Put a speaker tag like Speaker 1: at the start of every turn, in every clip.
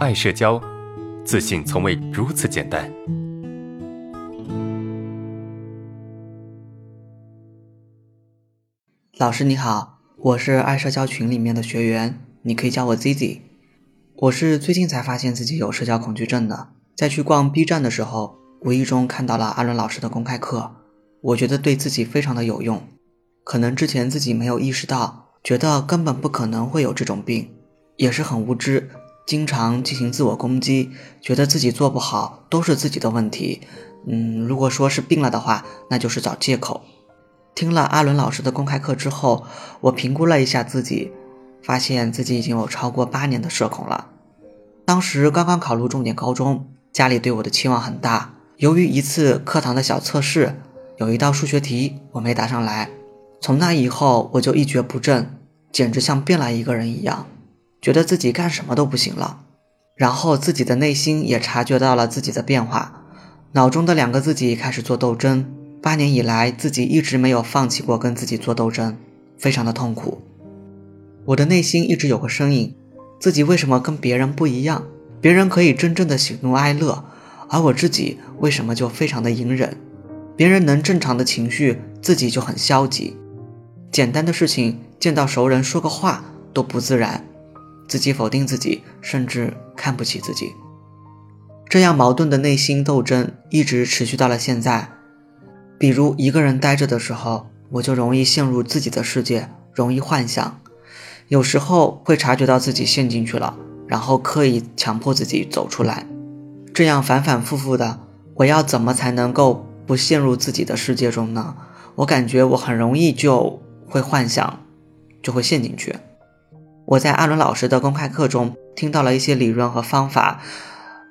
Speaker 1: 爱社交，自信从未如此简单。
Speaker 2: 老师你好，我是爱社交群里面的学员，你可以叫我 Zizi。我是最近才发现自己有社交恐惧症的，在去逛 B 站的时候，无意中看到了阿伦老师的公开课，我觉得对自己非常的有用。可能之前自己没有意识到，觉得根本不可能会有这种病，也是很无知，经常进行自我攻击，觉得自己做不好都是自己的问题。嗯，如果说是病了的话，那就是找借口。听了阿伦老师的公开课之后，我评估了一下自己，发现自己已经有超过八年的社恐了。当时刚刚考入重点高中，家里对我的期望很大。由于一次课堂的小测试，有一道数学题我没答上来。从那以后，我就一蹶不振，简直像变了一个人一样，觉得自己干什么都不行了。然后自己的内心也察觉到了自己的变化，脑中的两个自己开始做斗争。八年以来，自己一直没有放弃过跟自己做斗争，非常的痛苦。我的内心一直有个声音：自己为什么跟别人不一样？别人可以真正的喜怒哀乐，而我自己为什么就非常的隐忍？别人能正常的情绪，自己就很消极。简单的事情，见到熟人说个话都不自然，自己否定自己，甚至看不起自己。这样矛盾的内心斗争一直持续到了现在。比如一个人待着的时候，我就容易陷入自己的世界，容易幻想。有时候会察觉到自己陷进去了，然后刻意强迫自己走出来。这样反反复复的，我要怎么才能够不陷入自己的世界中呢？我感觉我很容易就。会幻想，就会陷进去。我在阿伦老师的公开课中听到了一些理论和方法，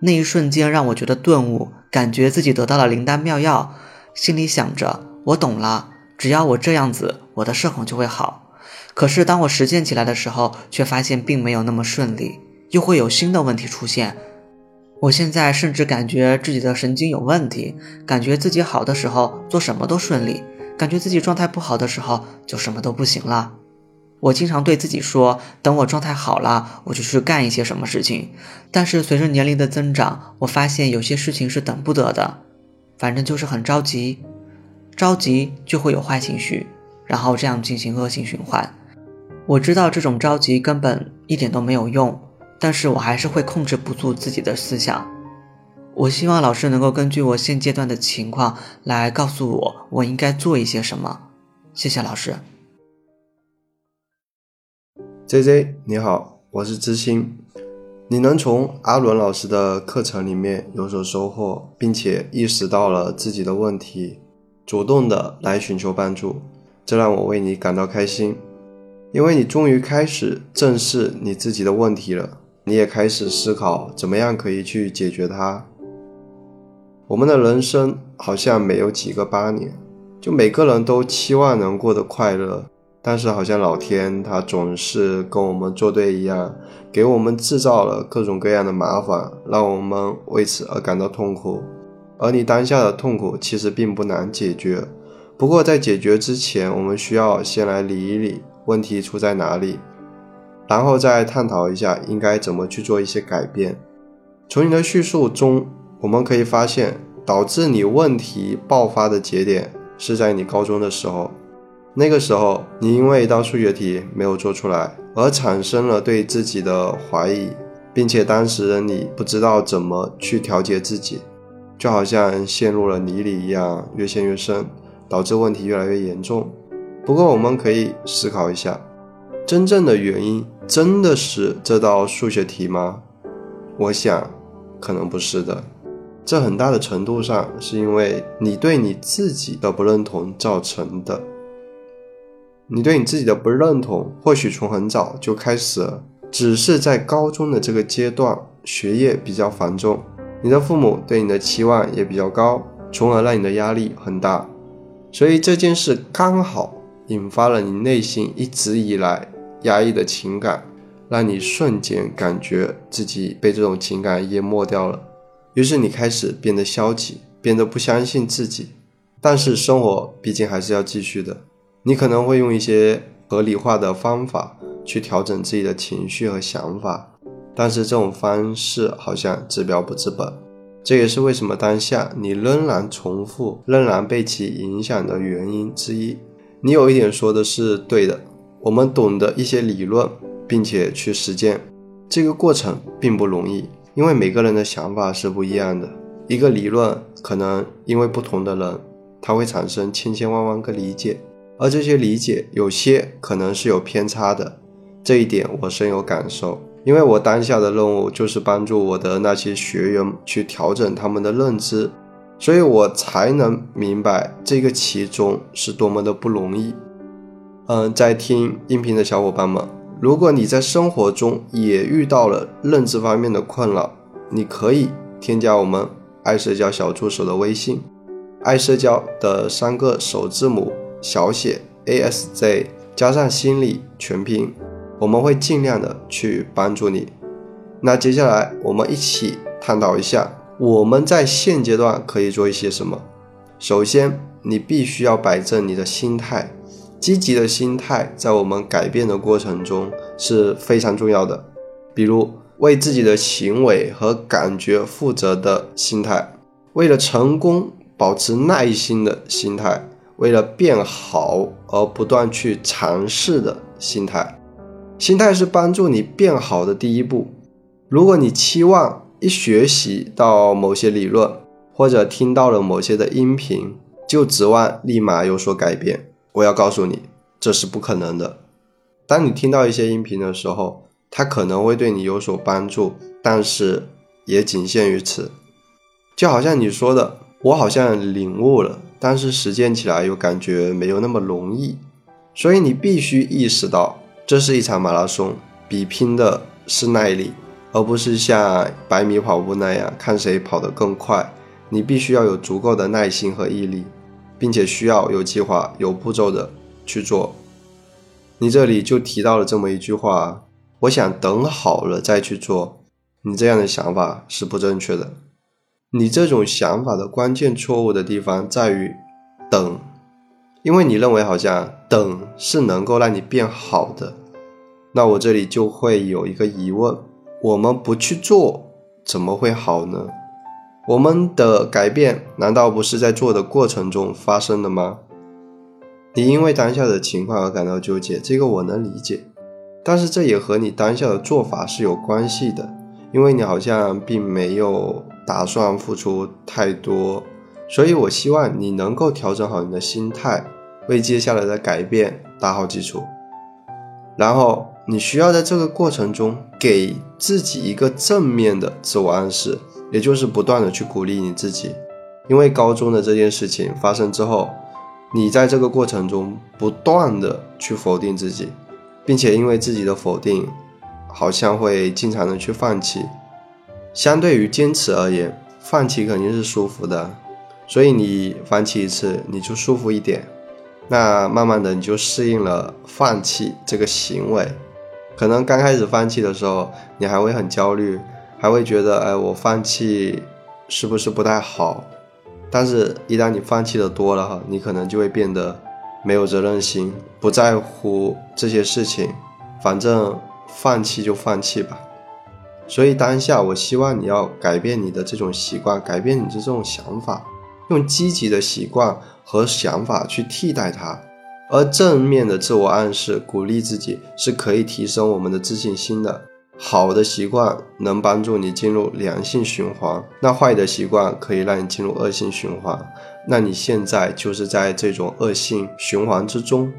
Speaker 2: 那一瞬间让我觉得顿悟，感觉自己得到了灵丹妙药，心里想着我懂了，只要我这样子，我的社恐就会好。可是当我实践起来的时候，却发现并没有那么顺利，又会有新的问题出现。我现在甚至感觉自己的神经有问题，感觉自己好的时候做什么都顺利。感觉自己状态不好的时候，就什么都不行了。我经常对自己说，等我状态好了，我就去干一些什么事情。但是随着年龄的增长，我发现有些事情是等不得的。反正就是很着急，着急就会有坏情绪，然后这样进行恶性循环。我知道这种着急根本一点都没有用，但是我还是会控制不住自己的思想。我希望老师能够根据我现阶段的情况来告诉我，我应该做一些什么。谢谢老师。
Speaker 3: J J，你好，我是知心。你能从阿伦老师的课程里面有所收获，并且意识到了自己的问题，主动的来寻求帮助，这让我为你感到开心，因为你终于开始正视你自己的问题了，你也开始思考怎么样可以去解决它。我们的人生好像没有几个八年，就每个人都期望能过得快乐，但是好像老天他总是跟我们作对一样，给我们制造了各种各样的麻烦，让我们为此而感到痛苦。而你当下的痛苦其实并不难解决，不过在解决之前，我们需要先来理一理问题出在哪里，然后再探讨一下应该怎么去做一些改变。从你的叙述中。我们可以发现，导致你问题爆发的节点是在你高中的时候。那个时候，你因为一道数学题没有做出来，而产生了对自己的怀疑，并且当时的你不知道怎么去调节自己，就好像陷入了泥里一样，越陷越深，导致问题越来越严重。不过，我们可以思考一下，真正的原因真的是这道数学题吗？我想，可能不是的。这很大的程度上是因为你对你自己的不认同造成的。你对你自己的不认同，或许从很早就开始了，只是在高中的这个阶段，学业比较繁重，你的父母对你的期望也比较高，从而让你的压力很大。所以这件事刚好引发了你内心一直以来压抑的情感，让你瞬间感觉自己被这种情感淹没掉了。于是你开始变得消极，变得不相信自己。但是生活毕竟还是要继续的。你可能会用一些合理化的方法去调整自己的情绪和想法，但是这种方式好像治标不治本。这也是为什么当下你仍然重复、仍然被其影响的原因之一。你有一点说的是对的，我们懂得一些理论，并且去实践，这个过程并不容易，因为每个人的想法是不一样的。一个理论可能因为不同的人，它会产生千千万万个理解，而这些理解有些可能是有偏差的。这一点我深有感受。因为我当下的任务就是帮助我的那些学员去调整他们的认知，所以我才能明白这个其中是多么的不容易。嗯，在听音频的小伙伴们，如果你在生活中也遇到了认知方面的困扰，你可以添加我们爱社交小助手的微信，爱社交的三个首字母小写 A S Z 加上心理全拼。我们会尽量的去帮助你。那接下来我们一起探讨一下，我们在现阶段可以做一些什么。首先，你必须要摆正你的心态，积极的心态在我们改变的过程中是非常重要的。比如，为自己的行为和感觉负责的心态，为了成功保持耐心的心态，为了变好而不断去尝试的心态。心态是帮助你变好的第一步。如果你期望一学习到某些理论，或者听到了某些的音频，就指望立马有所改变，我要告诉你，这是不可能的。当你听到一些音频的时候，它可能会对你有所帮助，但是也仅限于此。就好像你说的，我好像领悟了，但是实践起来又感觉没有那么容易。所以你必须意识到。这是一场马拉松，比拼的是耐力，而不是像百米跑步那样看谁跑得更快。你必须要有足够的耐心和毅力，并且需要有计划、有步骤的去做。你这里就提到了这么一句话：“我想等好了再去做。”你这样的想法是不正确的。你这种想法的关键错误的地方在于等。因为你认为好像等是能够让你变好的，那我这里就会有一个疑问：我们不去做，怎么会好呢？我们的改变难道不是在做的过程中发生的吗？你因为当下的情况而感到纠结，这个我能理解，但是这也和你当下的做法是有关系的，因为你好像并没有打算付出太多。所以，我希望你能够调整好你的心态，为接下来的改变打好基础。然后，你需要在这个过程中给自己一个正面的自我暗示，也就是不断的去鼓励你自己。因为高中的这件事情发生之后，你在这个过程中不断的去否定自己，并且因为自己的否定，好像会经常的去放弃。相对于坚持而言，放弃肯定是舒服的。所以你放弃一次，你就舒服一点，那慢慢的你就适应了放弃这个行为。可能刚开始放弃的时候，你还会很焦虑，还会觉得，哎，我放弃是不是不太好？但是，一旦你放弃的多了哈，你可能就会变得没有责任心，不在乎这些事情，反正放弃就放弃吧。所以当下，我希望你要改变你的这种习惯，改变你的这种想法。用积极的习惯和想法去替代它，而正面的自我暗示、鼓励自己是可以提升我们的自信心的。好的习惯能帮助你进入良性循环，那坏的习惯可以让你进入恶性循环。那你现在就是在这种恶性循环之中。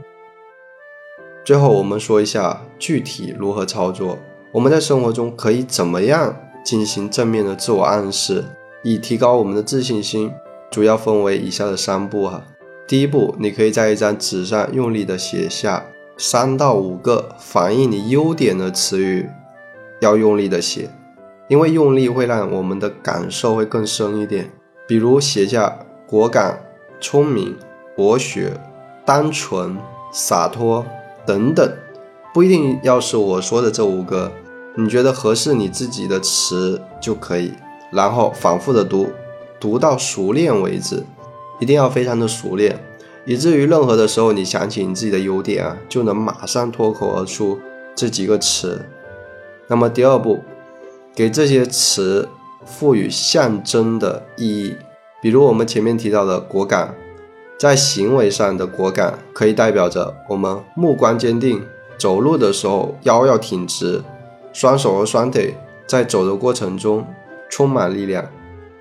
Speaker 3: 最后，我们说一下具体如何操作。我们在生活中可以怎么样进行正面的自我暗示，以提高我们的自信心？主要分为以下的三步哈。第一步，你可以在一张纸上用力的写下三到五个反映你优点的词语，要用力的写，因为用力会让我们的感受会更深一点。比如写下果敢、聪明、博学、单纯、洒脱等等，不一定要是我说的这五个，你觉得合适你自己的词就可以，然后反复的读。读到熟练为止，一定要非常的熟练，以至于任何的时候你想起你自己的优点啊，就能马上脱口而出这几个词。那么第二步，给这些词赋予象征的意义。比如我们前面提到的果敢，在行为上的果敢，可以代表着我们目光坚定，走路的时候腰要挺直，双手和双腿在走的过程中充满力量。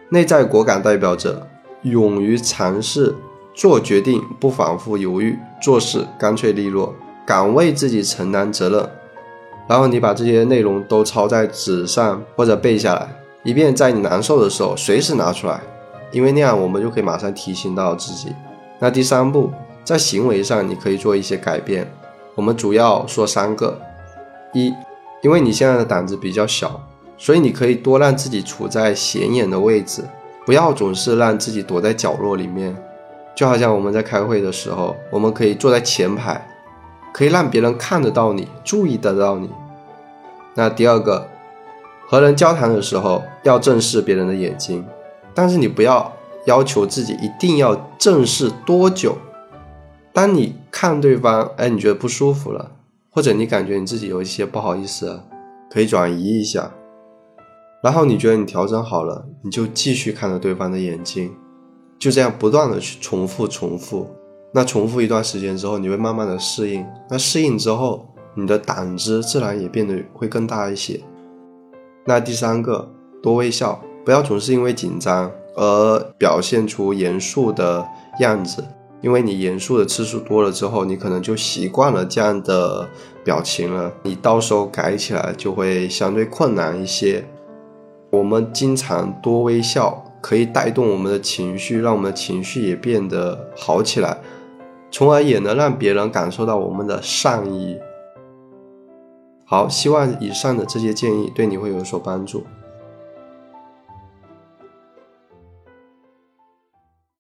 Speaker 3: 内在果敢代表着勇于尝试，做决定不反复犹豫，做事干脆利落，敢为自己承担责任。然后你把这些内容都抄在纸上或者背下来，以便在你难受的时候随时拿出来。因为那样，我们就可以马上提醒到自己。那第三步，在行为上你可以做一些改变。我们主要说三个：一，因为你现在的胆子比较小，所以你可以多让自己处在显眼的位置，不要总是让自己躲在角落里面。就好像我们在开会的时候，我们可以坐在前排，可以让别人看得到你，注意得到你。那第二个，和人交谈的时候要正视别人的眼睛。但是你不要要求自己一定要正视多久。当你看对方，哎，你觉得不舒服了，或者你感觉你自己有一些不好意思，可以转移一下。然后你觉得你调整好了，你就继续看着对方的眼睛，就这样不断的去重复重复。那重复一段时间之后，你会慢慢的适应。那适应之后，你的胆子自然也变得会更大一些。那第三个，多微笑。不要总是因为紧张而表现出严肃的样子，因为你严肃的次数多了之后，你可能就习惯了这样的表情了，你到时候改起来就会相对困难一些。我们经常多微笑，可以带动我们的情绪，让我们的情绪也变得好起来，从而也能让别人感受到我们的善意。好，希望以上的这些建议对你会有所帮助。